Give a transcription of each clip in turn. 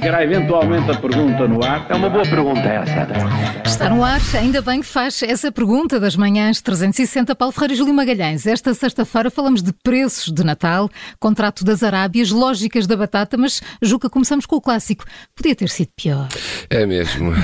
Ficará eventualmente a pergunta no ar. É uma boa pergunta essa. Está no ar, ainda bem que faz essa pergunta das manhãs 360 Paulo Ferreira e Júlio Magalhães. Esta sexta-feira falamos de preços de Natal, contrato das Arábias, lógicas da batata, mas Juca, começamos com o clássico. Podia ter sido pior. É mesmo.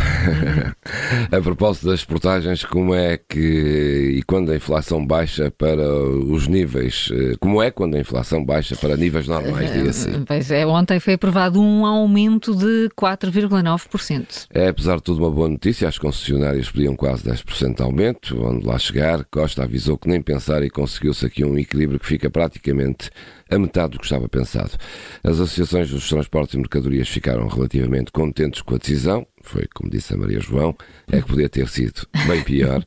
a propósito das portagens, como é que e quando a inflação baixa para os níveis, eh, como é quando a inflação baixa para níveis normais, diga assim? Pois é, ontem foi aprovado um aumento de 4,9%. É, apesar de tudo, uma boa notícia. As concessionárias pediam quase 10% de aumento. Onde lá chegar, Costa avisou que nem pensar e conseguiu-se aqui um equilíbrio que fica praticamente a metade do que estava pensado. As associações dos transportes e mercadorias ficaram relativamente contentes com a decisão. Foi, como disse a Maria João, é que podia ter sido bem pior.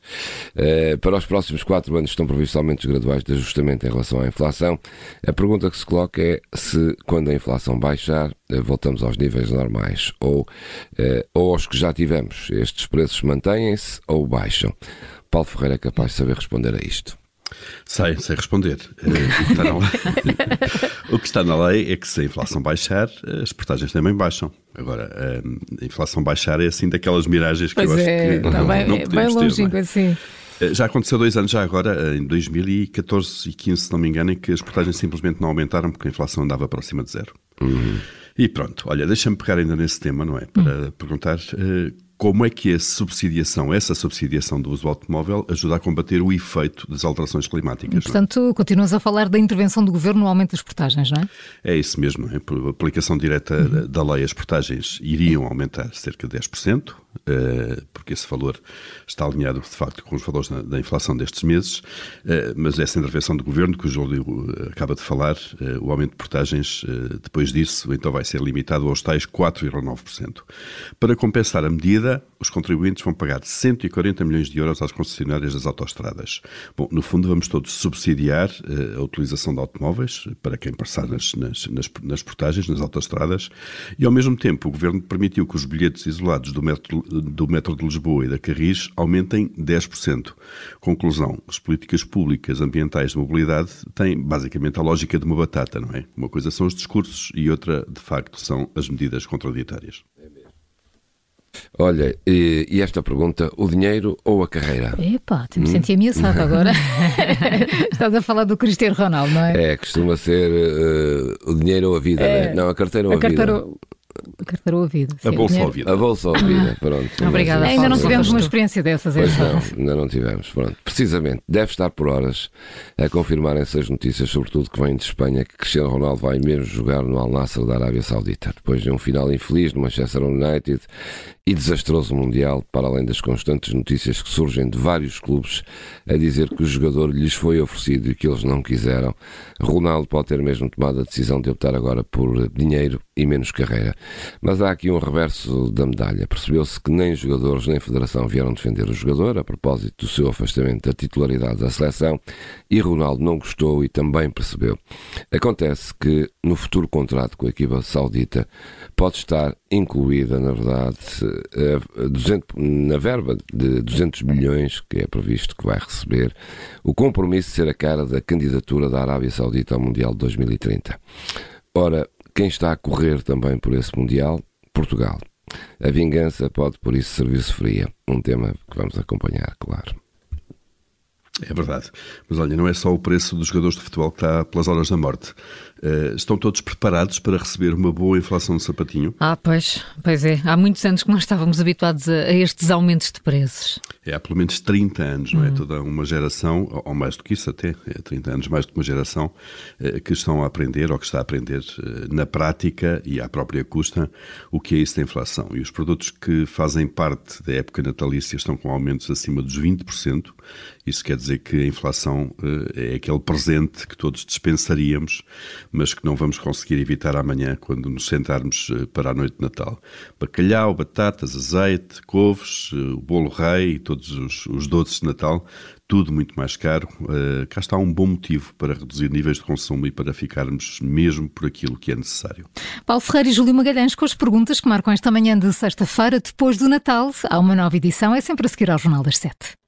Uh, para os próximos quatro anos estão previstos aumentos graduais de ajustamento em relação à inflação. A pergunta que se coloca é se, quando a inflação baixar, uh, voltamos aos níveis normais ou, uh, ou aos que já tivemos. Estes preços mantêm-se ou baixam? Paulo Ferreira é capaz de saber responder a isto. Sei, sei responder. Uh, o, que está na lei, é que se a inflação baixar, as portagens também baixam. Agora, a inflação baixar é assim daquelas miragens que pois eu acho é, que não, bem, não podemos bem ter. Não é? assim. Já aconteceu dois anos já agora, em 2014 e 15, se não me engano, em que as portagens simplesmente não aumentaram porque a inflação andava próxima de zero. Uhum. E pronto, olha, deixa-me pegar ainda nesse tema, não é? Para Hum. perguntar uh, como é que a subsidiação, essa subsidiação do uso do automóvel, ajuda a combater o efeito das alterações climáticas. é? Portanto, continuas a falar da intervenção do governo no aumento das portagens, não é? É isso mesmo, não é? por aplicação direta da lei, as portagens iriam aumentar cerca de 10%, eh, porque esse valor está alinhado, de facto, com os valores da, inflação destes meses, eh, mas essa intervenção do governo, que o Júlio eh, acaba de falar, eh, o aumento de portagens, eh, depois disso, então vai ser limitado aos tais 4,9%. Para compensar a medida, os contribuintes vão pagar 140 milhões de euros às concessionárias das autoestradas. Bom, no fundo, vamos todos subsidiar eh, a utilização de automóveis para quem passar nas, nas, nas, nas portagens, nas autoestradas, e ao mesmo tempo o Governo permitiu que os bilhetes isolados do metro, do metro de Lisboa e da Carris aumentem 10%. Conclusão, as políticas públicas ambientais de mobilidade têm basicamente a lógica de uma batata, não é? Uma coisa são os discursos e outra, de facto, são as medidas contraditórias. Olha, e, e esta pergunta: o dinheiro ou a carreira? Epá, Hum? me senti ameaçado agora. Estás a falar do Cristiano Ronaldo, não é? É, costuma ser eh, o dinheiro ou a vida, É. né? Não, a carteira ou a, a carteira, vida. A carteira ou a bolsa dinheiro. ou a bolsa ou a vida, pronto. Obrigada. Ainda não tivemos uma experiência dessas, Pois não, ainda não tivemos. Pronto. Precisamente, deve estar por horas a confirmarem-se as notícias, sobretudo que vêm de Espanha, que Cristiano Ronaldo vai mesmo jogar no Al Nassr da Arábia Saudita, depois de um final infeliz no Manchester United e desastroso Mundial, para além das constantes notícias que surgem de vários clubes a dizer que o jogador lhes foi oferecido e que eles não quiseram. Ronaldo pode ter mesmo tomado a decisão de optar agora por dinheiro e menos carreira. Mas há aqui um reverso da medalha. Percebeu-se que nem jogadores nem federação vieram defender o jogador a propósito do seu afastamento da titularidade da seleção e Ronaldo não gostou e também percebeu. Acontece que no futuro contrato com a equipa saudita pode estar incluída, na verdade, a 200 na verba de 200 milhões que é previsto que vai receber, o compromisso de ser a cara da candidatura da Arábia Saudita ao Mundial de 2030. Ora, quem está a correr também por esse Mundial? Portugal. A vingança pode, por isso, servir-se fria. Um tema que vamos acompanhar, claro. É verdade. Mas olha, não é só o preço dos jogadores de futebol que está pelas horas da morte. Eh, estão todos preparados para receber uma boa inflação de sapatinho? Ah, pois, pois é. Há muitos anos que nós estávamos habituados a, a estes aumentos de preços. É há pelo menos 30 anos, não é? Toda uma geração, ou- ou mais do que isso até, é 30 anos mais do que uma geração, eh, que estão a aprender, ou que está a aprender eh, na prática e à própria custa, o que é isso da inflação. E os produtos que fazem parte da época natalícia estão com aumentos acima dos 20%. Isso quer dizer que a inflação eh, é aquele presente que todos dispensaríamos, mas que não vamos conseguir evitar amanhã quando nos sentarmos eh, para a noite de Natal. Bacalhau, batatas, azeite, couves, eh, o bolo rei e todos os, os doces de Natal, tudo muito mais caro. Cá está um bom motivo para reduzir níveis de consumo e para ficarmos mesmo por aquilo que é necessário. Paulo Ferreira e Júlio Magalhães com as perguntas que marcam esta manhã de sexta-feira, depois do Natal. Há uma nova edição, é sempre a seguir ao Jornal das Sete.